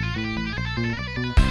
Música